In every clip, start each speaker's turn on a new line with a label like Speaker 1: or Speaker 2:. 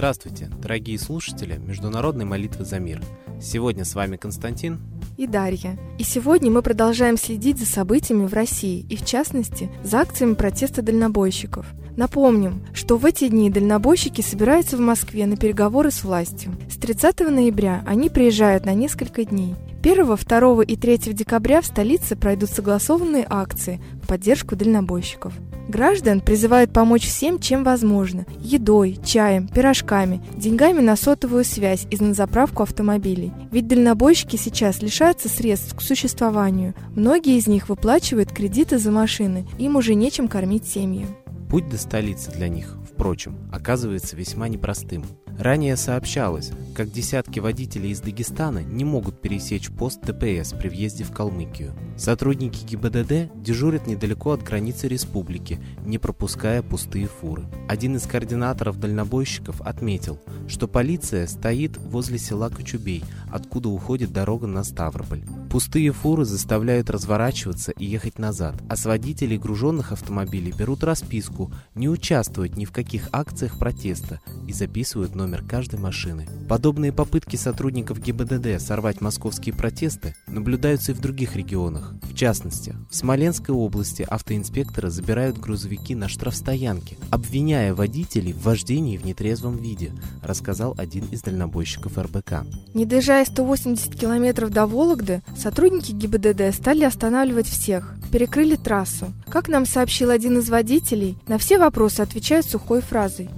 Speaker 1: Здравствуйте, дорогие слушатели Международной молитвы за мир. Сегодня с вами Константин
Speaker 2: и Дарья. И сегодня мы продолжаем следить за событиями в России и, в частности, за акциями протеста дальнобойщиков. Напомним, что в эти дни дальнобойщики собираются в Москве на переговоры с властью. С 30 ноября они приезжают на несколько дней. 1, 2 и 3 декабря в столице пройдут согласованные акции в поддержку дальнобойщиков. Граждан призывают помочь всем, чем возможно – едой, чаем, пирожками, деньгами на сотовую связь и на заправку автомобилей. Ведь дальнобойщики сейчас лишаются средств к существованию. Многие из них выплачивают кредиты за машины, им уже нечем кормить семьи.
Speaker 1: Путь до столицы для них, впрочем, оказывается весьма непростым. Ранее сообщалось, как десятки водителей из Дагестана не могут пересечь пост ДПС при въезде в Калмыкию. Сотрудники ГИБДД дежурят недалеко от границы республики, не пропуская пустые фуры. Один из координаторов дальнобойщиков отметил, что полиция стоит возле села Кочубей, откуда уходит дорога на Ставрополь. Пустые фуры заставляют разворачиваться и ехать назад, а с водителей груженных автомобилей берут расписку не участвовать ни в каких акциях протеста и записывают номер номер каждой машины. Подобные попытки сотрудников ГИБДД сорвать московские протесты наблюдаются и в других регионах. В частности, в Смоленской области автоинспекторы забирают грузовики на штрафстоянке, обвиняя водителей в вождении в нетрезвом виде, рассказал один из дальнобойщиков РБК.
Speaker 2: Не доезжая 180 километров до Вологды, сотрудники ГИБДД стали останавливать всех, перекрыли трассу. Как нам сообщил один из водителей, на все вопросы отвечают сухой фразой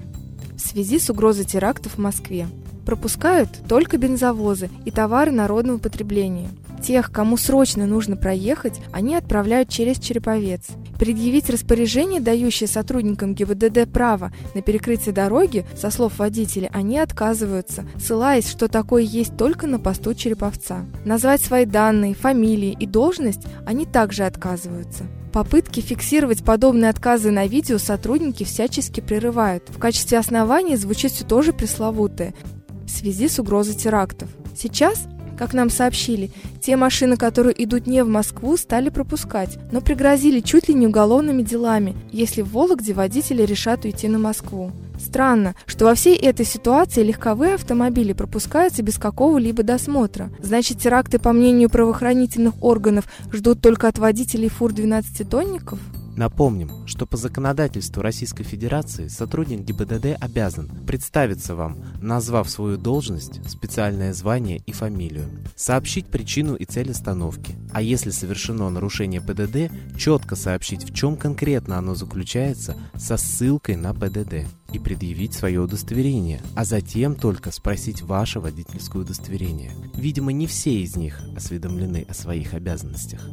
Speaker 2: в связи с угрозой терактов в Москве. Пропускают только бензовозы и товары народного потребления. Тех, кому срочно нужно проехать, они отправляют через Череповец. Предъявить распоряжение, дающее сотрудникам ГИБДД право на перекрытие дороги, со слов водителя, они отказываются, ссылаясь, что такое есть только на посту Череповца. Назвать свои данные, фамилии и должность они также отказываются. Попытки фиксировать подобные отказы на видео сотрудники всячески прерывают. В качестве основания звучит все тоже пресловутое в связи с угрозой терактов. Сейчас как нам сообщили, те машины, которые идут не в Москву, стали пропускать, но пригрозили чуть ли не уголовными делами, если в Вологде водители решат уйти на Москву. Странно, что во всей этой ситуации легковые автомобили пропускаются без какого-либо досмотра. Значит, теракты, по мнению правоохранительных органов, ждут только от водителей фур 12-тонников?
Speaker 1: Напомним, что по законодательству Российской Федерации сотрудник ГИБДД обязан представиться вам, назвав свою должность, специальное звание и фамилию, сообщить причину и цель остановки, а если совершено нарушение ПДД, четко сообщить, в чем конкретно оно заключается со ссылкой на ПДД и предъявить свое удостоверение, а затем только спросить ваше водительское удостоверение. Видимо, не все из них осведомлены о своих обязанностях.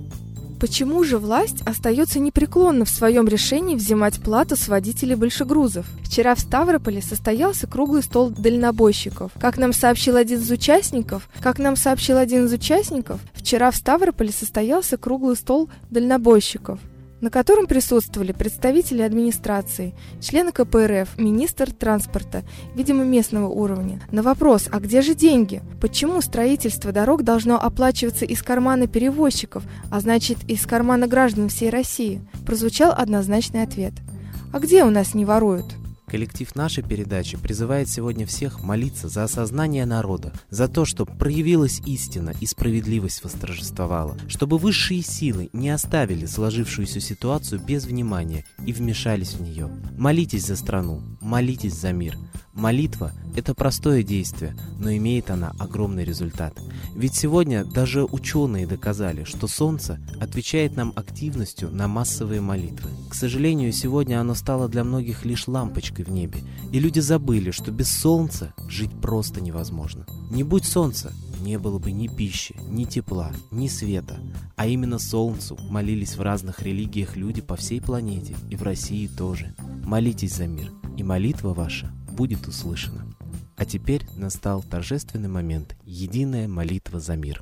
Speaker 2: Почему же власть остается непреклонна в своем решении взимать плату с водителей большегрузов? Вчера в Ставрополе состоялся круглый стол дальнобойщиков. Как нам сообщил один из участников, как нам сообщил один из участников, вчера в Ставрополе состоялся круглый стол дальнобойщиков на котором присутствовали представители администрации, члены КПРФ, министр транспорта, видимо, местного уровня. На вопрос «А где же деньги? Почему строительство дорог должно оплачиваться из кармана перевозчиков, а значит из кармана граждан всей России?» прозвучал однозначный ответ. «А где у нас не воруют?»
Speaker 1: Коллектив нашей передачи призывает сегодня всех молиться за осознание народа, за то, чтобы проявилась истина и справедливость восторжествовала, чтобы высшие силы не оставили сложившуюся ситуацию без внимания и вмешались в нее. Молитесь за страну, молитесь за мир. Молитва – это простое действие, но имеет она огромный результат. Ведь сегодня даже ученые доказали, что Солнце отвечает нам активностью на массовые молитвы. К сожалению, сегодня оно стало для многих лишь лампочкой в небе, и люди забыли, что без Солнца жить просто невозможно. Не будь Солнца, не было бы ни пищи, ни тепла, ни света, а именно Солнцу молились в разных религиях люди по всей планете, и в России тоже. Молитесь за мир, и молитва ваша будет услышана. А теперь настал торжественный момент – единая молитва за мир.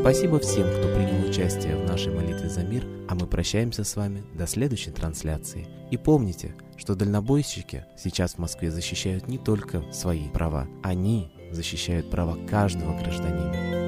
Speaker 1: Спасибо всем, кто принял участие в нашей молитве за мир, а мы прощаемся с вами до следующей трансляции. И помните, что дальнобойщики сейчас в Москве защищают не только свои права, они защищают права каждого гражданина.